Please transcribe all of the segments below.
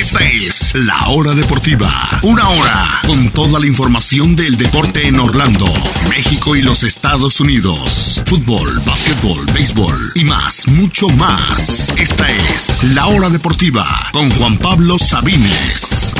Esta es La Hora Deportiva. Una hora con toda la información del deporte en Orlando, México y los Estados Unidos. Fútbol, básquetbol, béisbol y más, mucho más. Esta es La Hora Deportiva con Juan Pablo Sabines.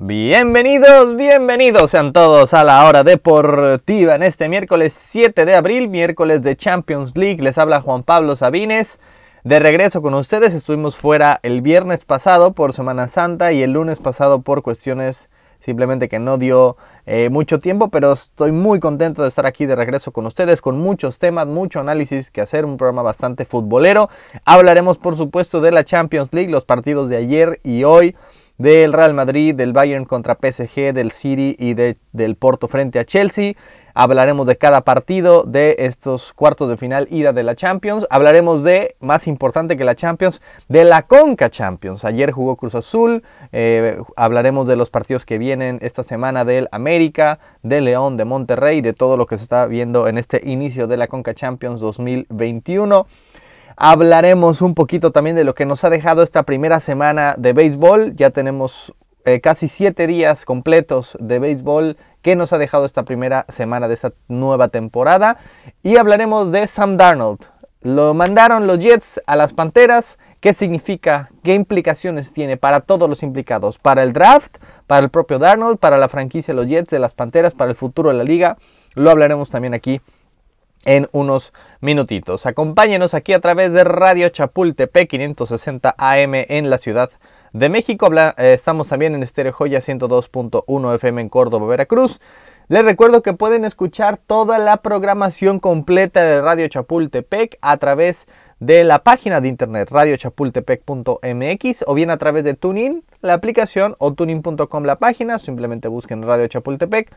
Bienvenidos, bienvenidos sean todos a la hora deportiva en este miércoles 7 de abril, miércoles de Champions League. Les habla Juan Pablo Sabines. De regreso con ustedes, estuvimos fuera el viernes pasado por Semana Santa y el lunes pasado por cuestiones simplemente que no dio eh, mucho tiempo, pero estoy muy contento de estar aquí de regreso con ustedes con muchos temas, mucho análisis que hacer, un programa bastante futbolero. Hablaremos por supuesto de la Champions League, los partidos de ayer y hoy del Real Madrid, del Bayern contra PSG, del City y del Porto frente a Chelsea. Hablaremos de cada partido de estos cuartos de final ida de la Champions. Hablaremos de, más importante que la Champions, de la Conca Champions. Ayer jugó Cruz Azul. Eh, hablaremos de los partidos que vienen esta semana del América, de León, de Monterrey, de todo lo que se está viendo en este inicio de la Conca Champions 2021. Hablaremos un poquito también de lo que nos ha dejado esta primera semana de béisbol. Ya tenemos eh, casi siete días completos de béisbol que nos ha dejado esta primera semana de esta nueva temporada. Y hablaremos de Sam Darnold. Lo mandaron los Jets a las Panteras. ¿Qué significa? ¿Qué implicaciones tiene para todos los implicados? Para el draft, para el propio Darnold, para la franquicia de los Jets de las Panteras, para el futuro de la liga. Lo hablaremos también aquí en unos minutitos. Acompáñenos aquí a través de Radio Chapultepec 560 AM en la Ciudad de México. Eh, estamos también en Estéreo Joya 102.1 FM en Córdoba, Veracruz. Les recuerdo que pueden escuchar toda la programación completa de Radio Chapultepec a través de la página de internet radiochapultepec.mx o bien a través de TuneIn, la aplicación o tunein.com la página. Simplemente busquen Radio Chapultepec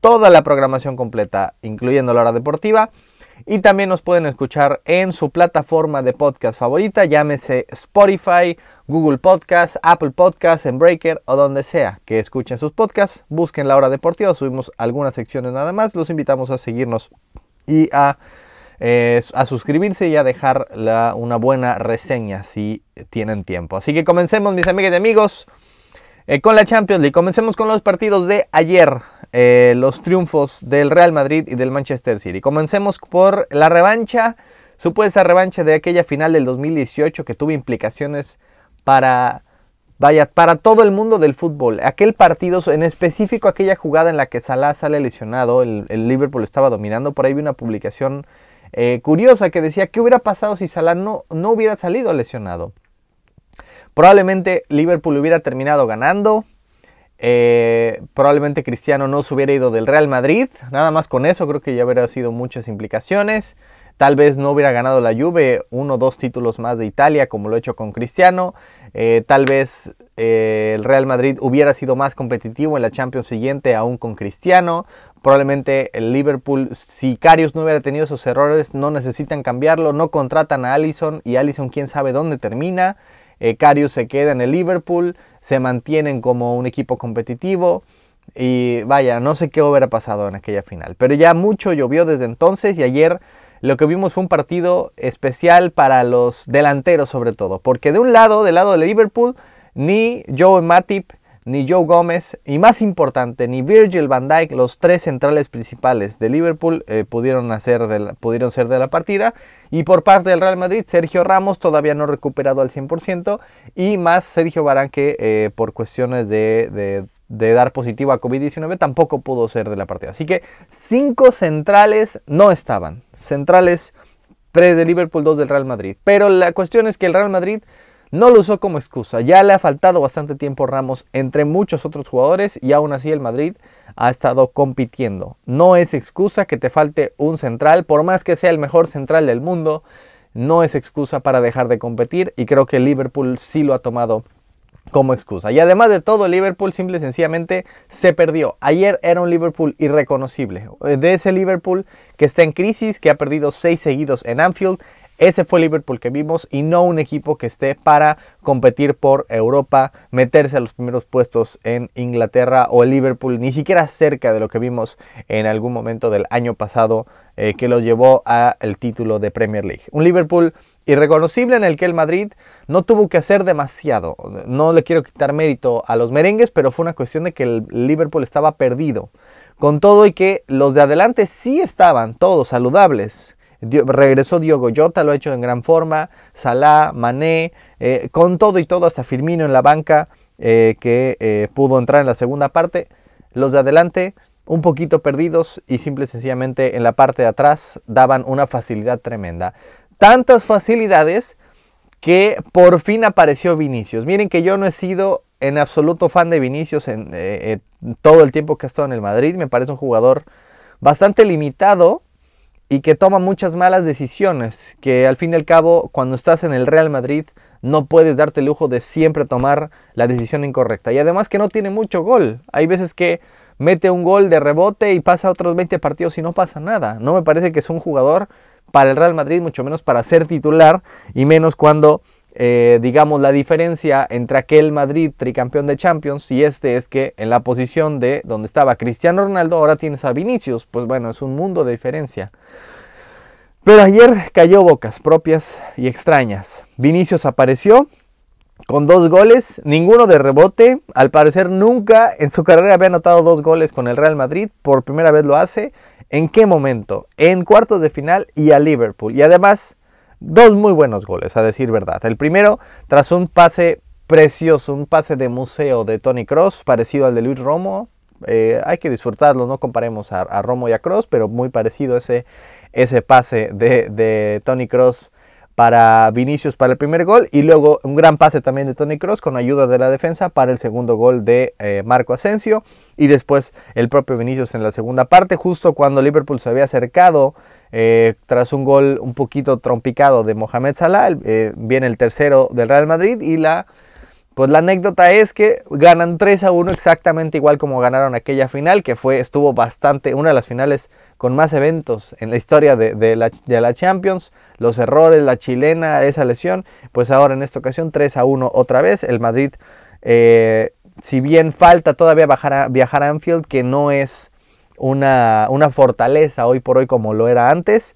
toda la programación completa, incluyendo la hora deportiva. Y también nos pueden escuchar en su plataforma de podcast favorita, llámese Spotify, Google Podcast, Apple Podcast, en Breaker o donde sea que escuchen sus podcasts. Busquen la hora deportiva, subimos algunas secciones nada más. Los invitamos a seguirnos y a, eh, a suscribirse y a dejar una buena reseña si tienen tiempo. Así que comencemos, mis amigas y amigos, eh, con la Champions League. Comencemos con los partidos de ayer. Eh, los triunfos del Real Madrid y del Manchester City. Comencemos por la revancha, supuesta revancha de aquella final del 2018 que tuvo implicaciones para, vaya, para todo el mundo del fútbol. Aquel partido, en específico aquella jugada en la que Salah sale lesionado, el, Liverpool estaba dominando, por ahí vi una publicación eh, curiosa que decía, ¿qué hubiera pasado si Salah no, no hubiera salido lesionado? Probablemente Liverpool hubiera terminado ganando, eh, probablemente Cristiano no se hubiera ido del Real Madrid. Nada más con eso creo que ya hubiera sido muchas implicaciones. Tal vez no hubiera ganado la Juve uno o dos títulos más de Italia como lo he hecho con Cristiano. Eh, tal vez eh, el Real Madrid hubiera sido más competitivo en la Champions siguiente aún con Cristiano. Probablemente el Liverpool, si Carius no hubiera tenido esos errores, no necesitan cambiarlo. No contratan a Allison y Allison quién sabe dónde termina. Carius se queda en el Liverpool se mantienen como un equipo competitivo. Y vaya, no sé qué hubiera pasado en aquella final. Pero ya mucho llovió desde entonces y ayer lo que vimos fue un partido especial para los delanteros sobre todo. Porque de un lado, del lado de Liverpool, ni Joe Matip ni Joe Gómez y más importante, ni Virgil van Dijk, los tres centrales principales de Liverpool, eh, pudieron, hacer pudieron ser de la partida. Y por parte del Real Madrid, Sergio Ramos todavía no recuperado al 100% y más Sergio Barán que eh, por cuestiones de, de dar positivo a COVID-19 tampoco pudo ser de la partida. Así que cinco centrales no estaban. Centrales 3 de Liverpool, 2 del Real Madrid. Pero la cuestión es que el Real Madrid no lo usó como excusa, ya le ha faltado bastante tiempo Ramos entre muchos otros jugadores y aún así el Madrid ha estado compitiendo. No es excusa que te falte un central, por más que sea el mejor central del mundo, no es excusa para dejar de competir y creo que Liverpool sí lo ha tomado como excusa. Y además de todo, Liverpool simple y sencillamente se perdió. Ayer era un Liverpool irreconocible. De ese Liverpool que está en crisis, que ha perdido seis seguidos en Anfield, ese fue Liverpool que vimos y no un equipo que esté para competir por Europa, meterse a los primeros puestos en Inglaterra o Liverpool, ni siquiera cerca de lo que vimos en algún momento del año pasado eh, que lo llevó al título de Premier League. Un Liverpool irreconocible en el que el Madrid no tuvo que hacer demasiado. No le quiero quitar mérito a los merengues, pero fue una cuestión de que el Liverpool estaba perdido. Con todo y que los de adelante sí estaban todos saludables. Regresó Diogo Jota, lo ha hecho en gran forma. Salah, Mané, eh, con todo y todo, hasta Firmino en la banca, eh, que eh, pudo entrar en la segunda parte. Los de adelante un poquito perdidos y simple y sencillamente en la parte de atrás daban una facilidad tremenda. Tantas facilidades que por fin apareció Vinicius. Miren que yo no he sido en absoluto fan de Vinicius en, todo el tiempo que ha estado en el Madrid. Me parece un jugador bastante limitado y que toma muchas malas decisiones. Que al fin y al cabo, cuando estás en el Real Madrid, no puedes darte el lujo de siempre tomar la decisión incorrecta. Y además que no tiene mucho gol. Hay veces que mete un gol de rebote y pasa otros 20 partidos y no pasa nada. No me parece que es un jugador para el Real Madrid, mucho menos para ser titular y menos cuando eh, digamos, la diferencia entre aquel Madrid tricampeón de Champions y este es que en la posición de donde estaba Cristiano Ronaldo, ahora tienes a Vinicius. Pues bueno, es un mundo de diferencia. Pero ayer cayó bocas propias y extrañas. Vinicius apareció con dos goles, ninguno de rebote. Al parecer nunca en su carrera había anotado dos goles con el Real Madrid. Por primera vez lo hace. ¿En qué momento? En cuartos de final y a Liverpool. Y además Dos muy buenos goles, a decir verdad. El primero, tras un pase precioso, un pase de museo de Tony Cross, parecido al de Luis Romo. Eh, hay que disfrutarlo, no comparemos a, Romo y a Cross, pero muy parecido ese, ese pase de, Tony Cross para Vinicius para el primer gol y luego un gran pase también de Tony Cross con ayuda de la defensa para el segundo gol de eh, Marco Asensio y después el propio Vinicius en la segunda parte justo cuando Liverpool se había acercado eh, tras un gol un poquito trompicado de Mohamed Salah, eh, viene el tercero del Real Madrid y la, pues la anécdota es que ganan 3 a 1 exactamente igual como ganaron aquella final, que fue, estuvo bastante, una de las finales con más eventos en la historia de, la, Champions, los errores, la chilena, esa lesión, pues ahora en esta ocasión 3 a 1 otra vez, el Madrid, eh, si bien falta todavía viajar a Anfield, que no es una, fortaleza hoy por hoy como lo era antes,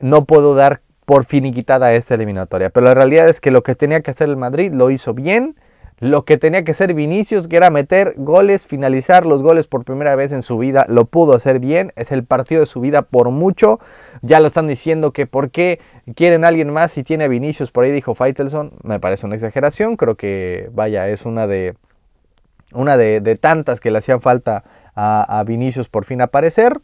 no puedo dar por finiquitada esta eliminatoria. Pero la realidad es que lo que tenía que hacer el Madrid lo hizo bien. Lo que tenía que hacer Vinicius, que era meter goles, finalizar los goles por primera vez en su vida, lo pudo hacer bien. Es el partido de su vida por mucho. Ya lo están diciendo que por qué quieren a alguien más si tiene Vinicius. Por ahí dijo Faitelson. Me parece una exageración. Creo que, vaya, es una de, una de, de tantas que le hacían falta a, Vinicius por fin aparecer.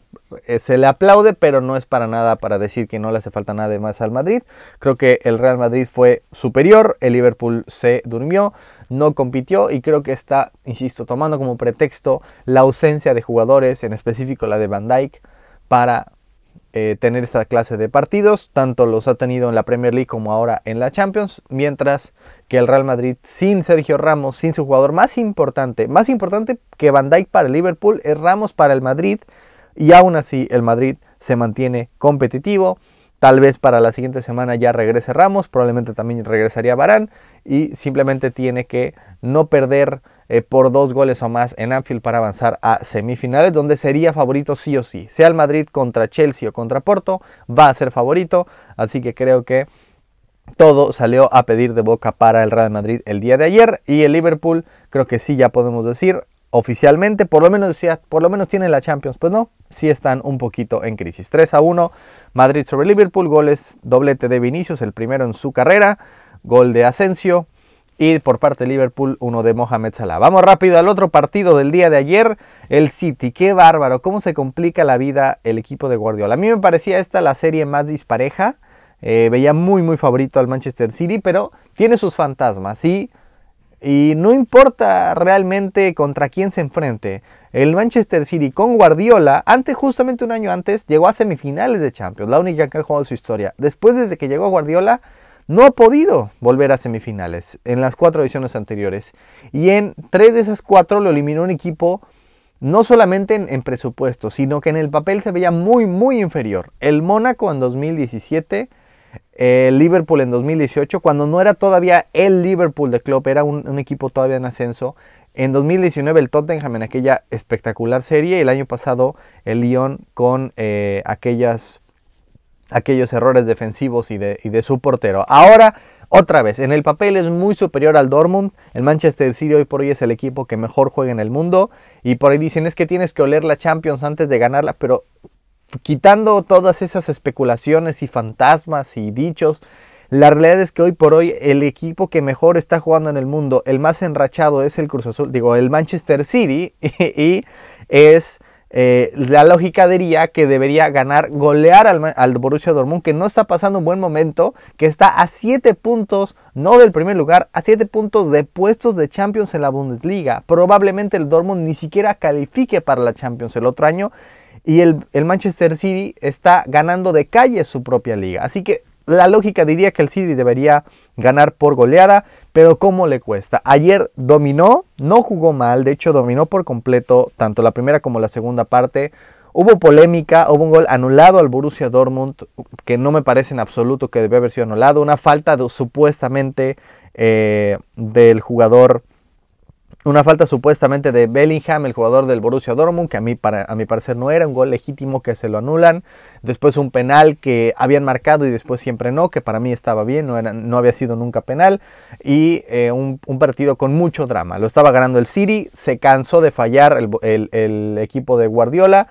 Eh, se le aplaude, pero no es para nada para decir que no le hace falta nada más al Madrid. Creo que el Real Madrid fue superior, el Liverpool se durmió, no compitió y creo que está, insisto, tomando como pretexto la ausencia de jugadores, en específico la de Van Dijk, para eh, tener esta clase de partidos. Tanto los ha tenido en la Premier League como ahora en la Champions. Mientras que el Real Madrid sin Sergio Ramos, sin su jugador más importante, más importante que Van Dijk para el Liverpool, es Ramos para el Madrid. Y aún así el Madrid se mantiene competitivo. Tal vez para la siguiente semana ya regrese Ramos, probablemente también regresaría Barán y simplemente tiene que no perder eh, por dos goles o más en Anfield para avanzar a semifinales, donde sería favorito sí o sí. Sea el Madrid contra Chelsea o contra Porto, va a ser favorito. Así que creo que todo salió a pedir de boca para el Real Madrid el día de ayer. Y el Liverpool, creo que sí ya podemos decir oficialmente, por lo menos decía, por lo menos tiene la Champions. Pues no, sí están un poquito en crisis. 3 a 1, Madrid sobre Liverpool, goles doblete de Vinicius, el primero en su carrera, gol de Asensio, y por parte de Liverpool uno de Mohamed Salah. Vamos rápido al otro partido del día de ayer, el City. Qué bárbaro, cómo se complica la vida el equipo de Guardiola. A mí me parecía esta la serie más dispareja. Eh, veía muy muy favorito al Manchester City, pero tiene sus fantasmas, ¿sí? Y no importa realmente contra quién se enfrente. El Manchester City con Guardiola, antes, justamente un año antes, llegó a semifinales de Champions, la única que ha jugado en su historia. Después, desde que llegó Guardiola, no ha podido volver a semifinales en las cuatro ediciones anteriores. Y en tres de esas cuatro lo eliminó un equipo no solamente en, presupuesto, sino que en el papel se veía muy, muy inferior. El Mónaco en 2017, el Liverpool en 2018, cuando no era todavía el Liverpool de Klopp, era un, equipo todavía en ascenso. En 2019 el Tottenham en aquella espectacular serie. Y el año pasado el Lyon con eh, aquellas aquellos errores defensivos y de, y de su portero. Ahora, otra vez, en el papel es muy superior al Dortmund. El Manchester City hoy por hoy es el equipo que mejor juega en el mundo. Y por ahí dicen es que tienes que oler la Champions antes de ganarla. Pero quitando todas esas especulaciones y fantasmas y dichos, la realidad es que hoy por hoy el equipo que mejor está jugando en el mundo, el más enrachado es el Cruz Azul, digo, el Manchester City y, es eh, la lógica diría que debería ganar, golear al, Borussia Dortmund, que no está pasando un buen momento, que está a 7 puntos, no del primer lugar, a 7 puntos de puestos de Champions en la Bundesliga. Probablemente el Dortmund ni siquiera califique para la Champions el otro año. Y el, el Manchester City está ganando de calle su propia liga. Así que la lógica diría que el City debería ganar por goleada, pero ¿cómo le cuesta? Ayer dominó, no jugó mal, de hecho dominó por completo tanto la primera como la segunda parte. Hubo polémica, hubo un gol anulado al Borussia Dortmund que no me parece en absoluto que debe haber sido anulado. Una falta supuestamente eh, del jugador una falta supuestamente de Bellingham, el jugador del Borussia Dortmund, que a mí para, a mi parecer no era un gol legítimo que se lo anulan. Después un penal que habían marcado y después siempre no, que para mí estaba bien, no, era, no había sido nunca penal. Y eh, un, partido con mucho drama. Lo estaba ganando el City, se cansó de fallar el equipo de Guardiola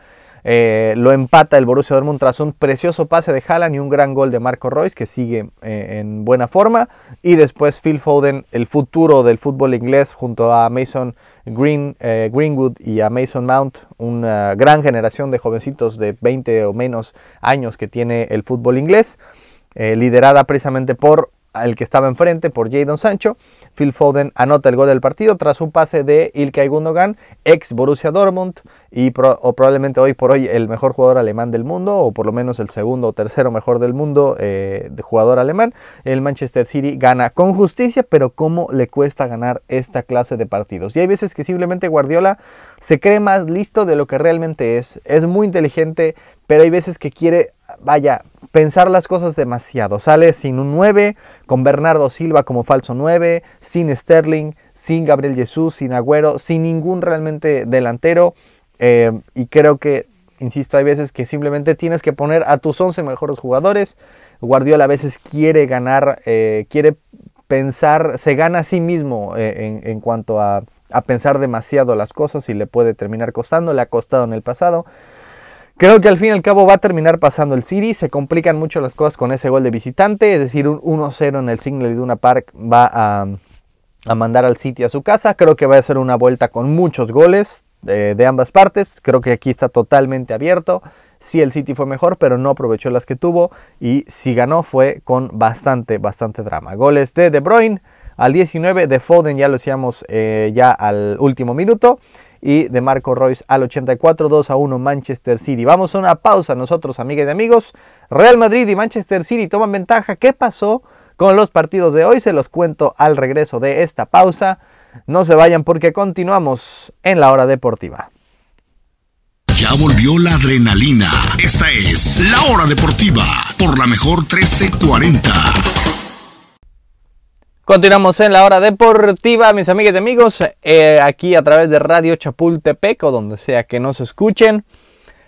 eh, lo empata el Borussia Dortmund tras un precioso pase de Haaland y un gran gol de Marco Royce que sigue eh, en buena forma. Y después Phil Foden, el futuro del fútbol inglés, junto a Mason Green, eh, Greenwood y a Mason Mount, una gran generación de jovencitos de 20 o menos años que tiene el fútbol inglés, liderada precisamente por el que estaba enfrente por Jadon Sancho. Phil Foden anota el gol del partido tras un pase de Ilkay Gundogan, ex Borussia Dortmund y probablemente hoy por hoy el mejor jugador alemán del mundo o por lo menos el segundo o tercero mejor del mundo eh, de jugador alemán. El Manchester City gana con justicia, pero cómo le cuesta ganar esta clase de partidos. Y hay veces que simplemente Guardiola se cree más listo de lo que realmente es. Es muy inteligente, pero hay veces que quiere, vaya, pensar las cosas demasiado. Sale sin un 9, con Bernardo Silva como falso 9, sin Sterling, sin Gabriel Jesús, sin Agüero, sin ningún realmente delantero. Eh, y creo que, insisto, hay veces que simplemente tienes que poner a tus 11 mejores jugadores. Guardiola a veces quiere ganar, eh, quiere pensar, se gana a sí mismo eh, en, cuanto a, a pensar demasiado las cosas y le puede terminar costando, le ha costado en el pasado. Creo que al fin y al cabo va a terminar pasando el City. Se complican mucho las cosas con ese gol de visitante. Es decir, un 1-0 en el single de una Park va a, mandar al City a su casa. Creo que va a ser una vuelta con muchos goles de, ambas partes. Creo que aquí está totalmente abierto. Sí, el City fue mejor, pero no aprovechó las que tuvo. Y si ganó fue con bastante, bastante drama. Goles de De Bruyne al 19, de Foden ya lo decíamos eh, ya al último minuto y de Marco Royce al 84, 2 a 1 Manchester City. Vamos a una pausa nosotros, amigas y amigos. Real Madrid y Manchester City toman ventaja. ¿Qué pasó con los partidos de hoy? Se los cuento al regreso de esta pausa. No se vayan porque continuamos en la hora deportiva. Ya volvió la adrenalina. Esta es la hora deportiva por la mejor 1340. Continuamos en la hora deportiva, mis amigas y amigos, eh, aquí a través de Radio Chapultepec o donde sea que nos escuchen.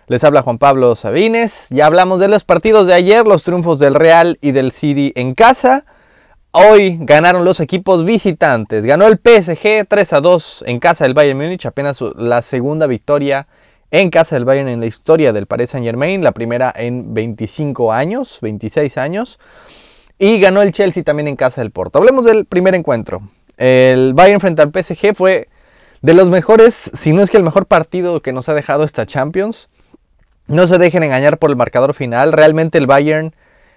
Les habla Juan Pablo Sabines. Ya hablamos de los partidos de ayer, los triunfos del Real y del City en casa. Hoy ganaron los equipos visitantes. Ganó el PSG 3 a 2 en casa del Bayern Múnich, apenas la segunda victoria en casa del Bayern en la historia del Paris Saint Germain, la primera en 25 años, 26 años. Y ganó el Chelsea también en casa del Porto. Hablemos del primer encuentro. El Bayern frente al PSG fue de los mejores, si no es que el mejor partido que nos ha dejado esta Champions. No se dejen engañar por el marcador final. Realmente el Bayern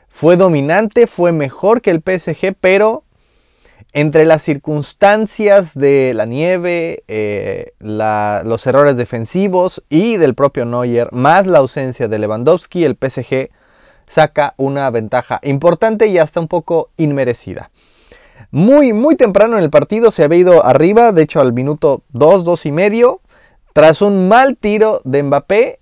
fue dominante, fue mejor que el PSG, pero entre las circunstancias de la nieve, eh, los errores defensivos y del propio Neuer, más la ausencia de Lewandowski, el PSG saca una ventaja importante y hasta un poco inmerecida. Muy, muy temprano en el partido se había ido arriba, de hecho al minuto 2, 2 y medio, tras un mal tiro de Mbappé,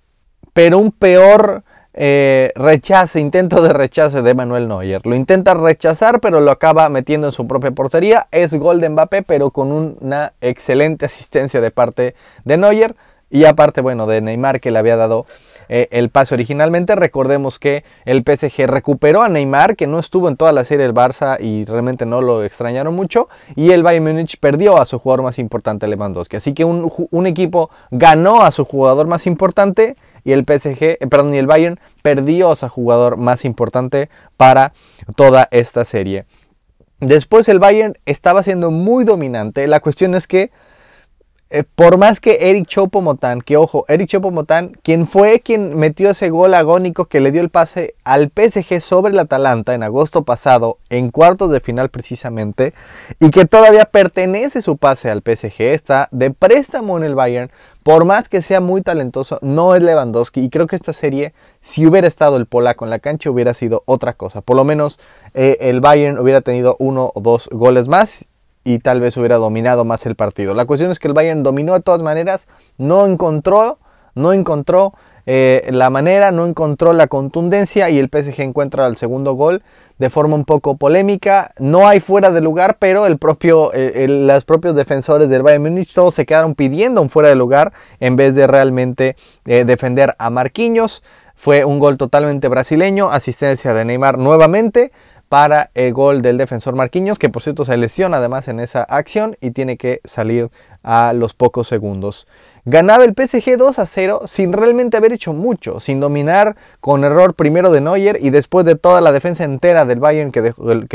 pero un peor eh, rechace, intento de rechace de Manuel Neuer. Lo intenta rechazar, pero lo acaba metiendo en su propia portería. Es gol de Mbappé, pero con una excelente asistencia de parte de Neuer. Y aparte, bueno, de Neymar que le había dado eh, el pase originalmente. Recordemos que el PSG recuperó a Neymar, que no estuvo en toda la serie del Barça y realmente no lo extrañaron mucho. Y el Bayern Múnich perdió a su jugador más importante, Lewandowski. Así que un, un equipo ganó a su jugador más importante y el PSG, eh, perdón, y el Bayern perdió a su jugador más importante para toda esta serie. Después el Bayern estaba siendo muy dominante. La cuestión es que eh, por más que Eric Chopomotán, que ojo, Eric Chopomotán, quien fue quien metió ese gol agónico que le dio el pase al PSG sobre el Atalanta en agosto pasado, en cuartos de final precisamente, y que todavía pertenece su pase al PSG, está de préstamo en el Bayern, por más que sea muy talentoso, no es Lewandowski, y creo que esta serie, si hubiera estado el polaco en la cancha, hubiera sido otra cosa. Por lo menos eh, el Bayern hubiera tenido uno o dos goles más y tal vez hubiera dominado más el partido. La cuestión es que el Bayern dominó de todas maneras, no encontró, no encontró eh, la manera, no encontró la contundencia y el PSG encuentra el segundo gol de forma un poco polémica. No hay fuera de lugar, pero el propio, eh, los propios defensores del Bayern Múnich todos se quedaron pidiendo un fuera de lugar en vez de realmente eh, defender a Marquinhos. Fue un gol totalmente brasileño, asistencia de Neymar nuevamente para el gol del defensor Marquinhos, que por cierto se lesiona además en esa acción y tiene que salir a los pocos segundos. Ganaba el PSG 2 a 0 sin realmente haber hecho mucho, sin dominar con error primero de Neuer y después de toda la defensa entera del Bayern que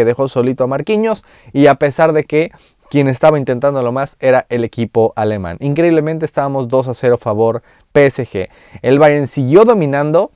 dejó, solito a Marquinhos y a pesar de que quien estaba intentando lo más era el equipo alemán. Increíblemente estábamos 2 a 0 favor PSG. El Bayern siguió dominando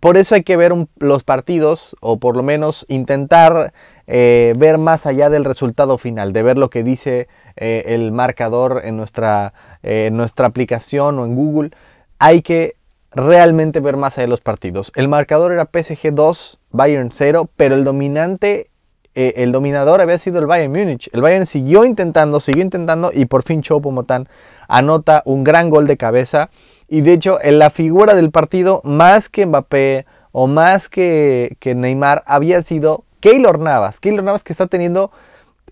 por eso hay que ver los partidos o por lo menos intentar eh, ver más allá del resultado final, de ver lo que dice eh, el marcador en nuestra, eh, nuestra aplicación o en Google. Hay que realmente ver más allá de los partidos. El marcador era PSG 2, Bayern 0, pero el dominante, el dominador había sido el Bayern Múnich. El Bayern siguió intentando, siguió intentando y por fin Choupo-Moting anota un gran gol de cabeza y de hecho, en la figura del partido, más que Mbappé o más que, que Neymar, había sido Keylor Navas. Keylor Navas que está teniendo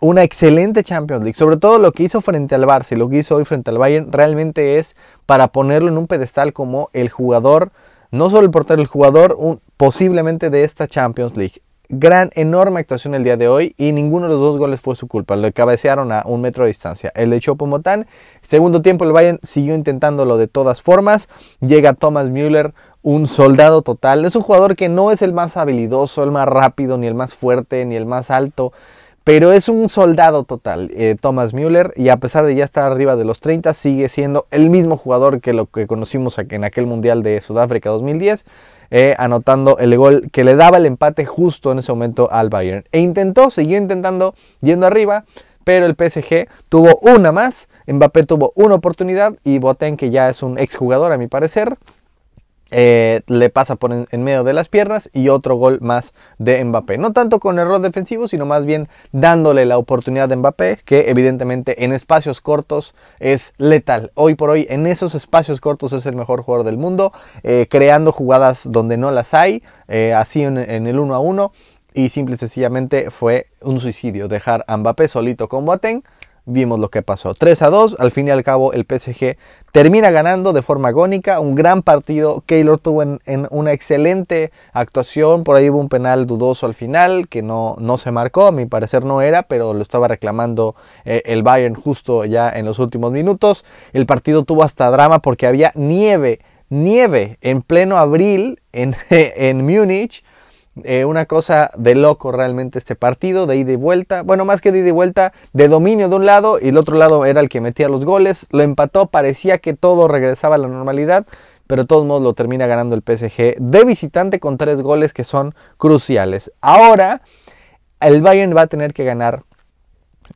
una excelente Champions League. Sobre todo lo que hizo frente al Barça y lo que hizo hoy frente al Bayern, realmente es para ponerlo en un pedestal como el jugador, no solo el portero, el jugador posiblemente de esta Champions League gran, enorme actuación el día de hoy y ninguno de los dos goles fue su culpa. Lo cabecearon a un metro de distancia. El de Chopomotán, segundo tiempo el Bayern siguió intentándolo de todas formas. Llega Thomas Müller, un soldado total. Es un jugador que no es el más habilidoso, el más rápido, ni el más fuerte, ni el más alto. Pero es un soldado total, eh, Thomas Müller, y a pesar de ya estar arriba de los 30, sigue siendo el mismo jugador que lo que conocimos en aquel Mundial de Sudáfrica 2010. Eh, anotando el gol que le daba el empate justo en ese momento al Bayern. E intentó, siguió intentando yendo arriba, pero el PSG tuvo una más, Mbappé tuvo una oportunidad y Boten, que ya es un exjugador a mi parecer, eh, le pasa por en, medio de las piernas y otro gol más de Mbappé. No tanto con error defensivo, sino más bien dándole la oportunidad de Mbappé, que evidentemente en espacios cortos es letal. Hoy por hoy en esos espacios cortos es el mejor jugador del mundo, eh, creando jugadas donde no las hay, eh, así en, el 1 a 1. Y simple y sencillamente fue un suicidio dejar a Mbappé solito con Boateng vimos lo que pasó. 3 a 2, al fin y al cabo el PSG termina ganando de forma agónica, un gran partido, Keylor tuvo en, una excelente actuación, por ahí hubo un penal dudoso al final que no, no se marcó, a mi parecer no era, pero lo estaba reclamando eh, el Bayern justo ya en los últimos minutos. El partido tuvo hasta drama porque había nieve, nieve en pleno abril en, en Múnich eh, una cosa de loco realmente este partido, de ida y vuelta. Bueno, más que de ida y vuelta, de dominio de un lado y el otro lado era el que metía los goles. Lo empató, parecía que todo regresaba a la normalidad, pero de todos modos lo termina ganando el PSG de visitante con tres goles que son cruciales. Ahora, el Bayern va a tener que ganar,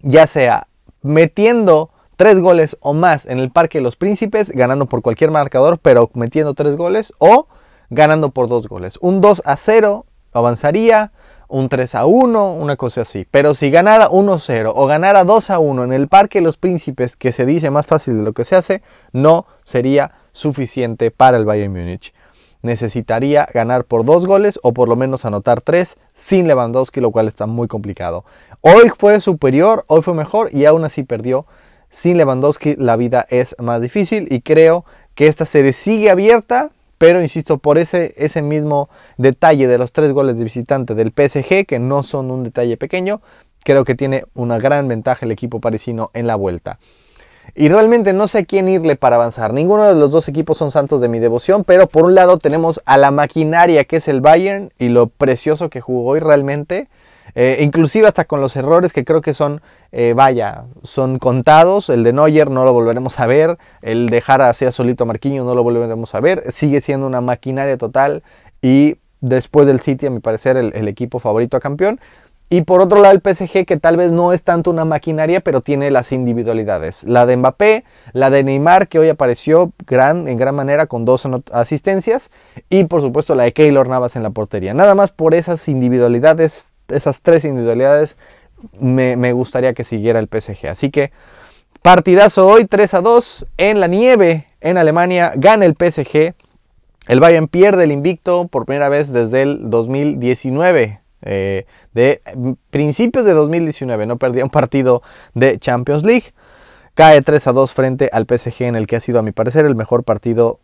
ya sea metiendo tres goles o más en el Parque de los Príncipes, ganando por cualquier marcador, pero metiendo tres goles, o ganando por dos goles. Un 2 a 0 avanzaría un 3 a 1, una cosa así. Pero si ganara 1-0 o ganara 2 a 1 en el Parque de los Príncipes, que se dice más fácil de lo que se hace, no sería suficiente para el Bayern Múnich. Necesitaría ganar por dos goles o por lo menos anotar tres sin Lewandowski, lo cual está muy complicado. Hoy fue superior, hoy fue mejor y aún así perdió. Sin Lewandowski la vida es más difícil y creo que esta serie sigue abierta pero insisto, por ese, ese mismo detalle de los tres goles de visitante del PSG, que no son un detalle pequeño, creo que tiene una gran ventaja el equipo parisino en la vuelta. Y realmente no sé a quién irle para avanzar. Ninguno de los dos equipos son santos de mi devoción, pero por un lado tenemos a la maquinaria que es el Bayern y lo precioso que jugó hoy realmente. Eh, inclusive hasta con los errores que creo que son, eh, vaya, son contados. El de Neuer no lo volveremos a ver. El dejar así a solito a Marquinhos no lo volveremos a ver. Sigue siendo una maquinaria total y después del City, a mi parecer, el equipo favorito a campeón. Y por otro lado el PSG que tal vez no es tanto una maquinaria, pero tiene las individualidades. La de Mbappé, la de Neymar que hoy apareció gran, en gran manera con dos asistencias y por supuesto la de Keylor Navas en la portería. Nada más por esas individualidades, esas tres individualidades, me, me gustaría que siguiera el PSG. Así que partidazo hoy 3 a 2 en la nieve en Alemania, gana el PSG. El Bayern pierde el invicto por primera vez desde el 2019. Eh, de principios de 2019. No perdía un partido de Champions League. Cae 3 a 2 frente al PSG en el que ha sido a mi parecer el mejor partido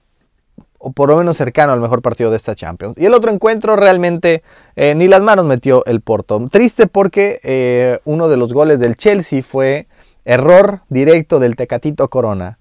o por lo menos cercano al mejor partido de esta Champions. Y el otro encuentro realmente eh, ni las manos metió el Porto. Triste porque eh, uno de los goles del Chelsea fue error directo del Tecatito Corona.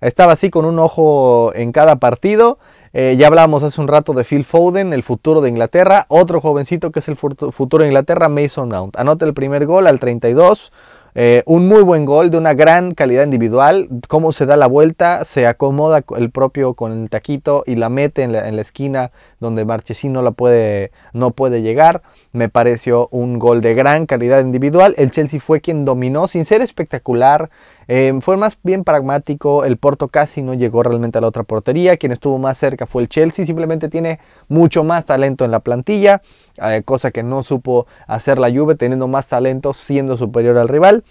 Estaba así con un ojo en cada partido eh, ya hablamos hace un rato de Phil Foden, el futuro de Inglaterra. Otro jovencito que es el futuro de Inglaterra, Mason Mount. Anota el primer gol al 32. Eh, un muy buen gol de una gran calidad individual. Cómo se da la vuelta, se acomoda el propio con el taquito y la mete en la, esquina donde Marchesín no, la puede, no puede llegar. Me pareció un gol de gran calidad individual. El Chelsea fue quien dominó sin ser espectacular. Em, fue más bien pragmático, el Porto casi no llegó realmente a la otra portería, quien estuvo más cerca fue el Chelsea, simplemente tiene mucho más talento en la plantilla, eh, cosa que no supo hacer la Juve, teniendo más talento, siendo superior al rival.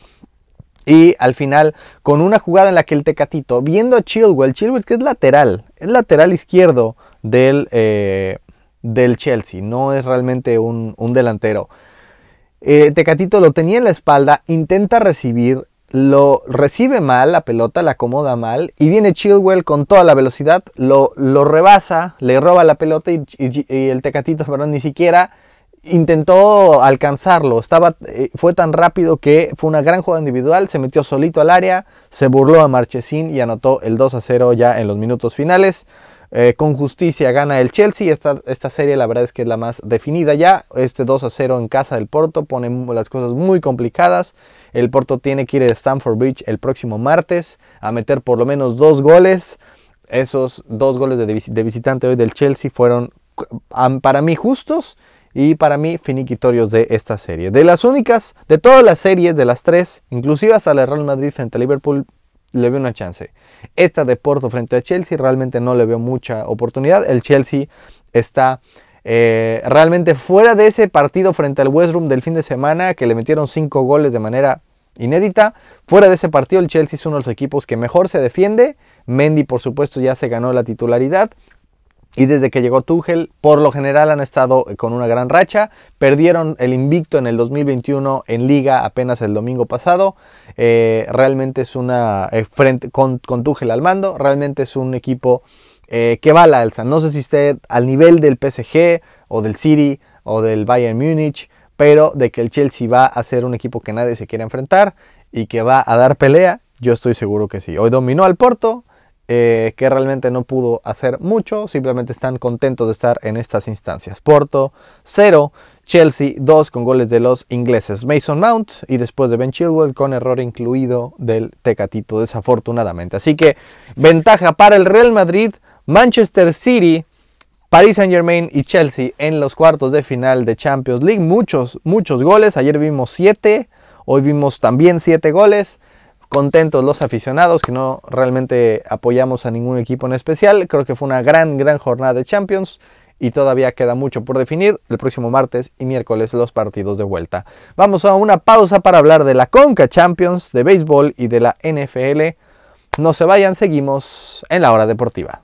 Y al final, con una jugada en la que el Tecatito, viendo a Chilwell, Chilwell que es lateral, es lateral izquierdo del, eh, del Chelsea, no es realmente un, delantero. Eh, Tecatito lo tenía en la espalda, intenta recibir, lo recibe mal, la pelota la acomoda mal y viene Chilwell con toda la velocidad, lo, lo rebasa, le roba la pelota y, el Tecatito, perdón, ni siquiera intentó alcanzarlo. Estaba, eh, fue tan rápido que fue una gran jugada individual, se metió solito al área, se burló a Marchesín y anotó el 2 a 0 ya en los minutos finales. Eh, con justicia gana el Chelsea. Esta, esta serie la verdad es que es la más definida ya. Este 2 a 0 en casa del Porto pone las cosas muy complicadas. El Porto tiene que ir a Stamford Bridge el próximo martes a meter por lo menos dos goles. Esos dos goles de, visitante hoy del Chelsea fueron para mí justos y para mí finiquitorios de esta serie. De las únicas, de todas las series, de las tres, inclusive hasta el Real Madrid frente a Liverpool, le veo una chance. Esta de Porto frente a Chelsea realmente no le veo mucha oportunidad. El Chelsea está eh, realmente fuera de ese partido frente al West Brom del fin de semana que le metieron 5 goles de manera inédita. Fuera de ese partido el Chelsea es uno de los equipos que mejor se defiende. Mendy por supuesto ya se ganó la titularidad. Y desde que llegó Tuchel, por lo general han estado con una gran racha. Perdieron el invicto en el 2021 en liga apenas el domingo pasado. Eh, realmente es una, eh, con, con Tuchel al mando, realmente es un equipo eh, que va a la alza. No sé si usted al nivel del PSG o del City o del Bayern Múnich, pero de que el Chelsea va a ser un equipo que nadie se quiere enfrentar y que va a dar pelea, yo estoy seguro que sí. Hoy dominó al Porto, eh, que realmente no pudo hacer mucho, simplemente están contentos de estar en estas instancias. Porto 0, Chelsea 2 con goles de los ingleses Mason Mount y después de Ben Chilwell con error incluido del Tecatito desafortunadamente. Así que ventaja para el Real Madrid, Manchester City, Paris Saint Germain y Chelsea en los cuartos de final de Champions League. Muchos, muchos goles. Ayer vimos 7, hoy vimos también 7 goles contentos los aficionados que no realmente apoyamos a ningún equipo en especial. Creo que fue una gran, gran jornada de Champions y todavía queda mucho por definir. El próximo martes y miércoles los partidos de vuelta. Vamos a una pausa para hablar de la Conca Champions, de béisbol y de la NFL. No se vayan, seguimos en la hora deportiva.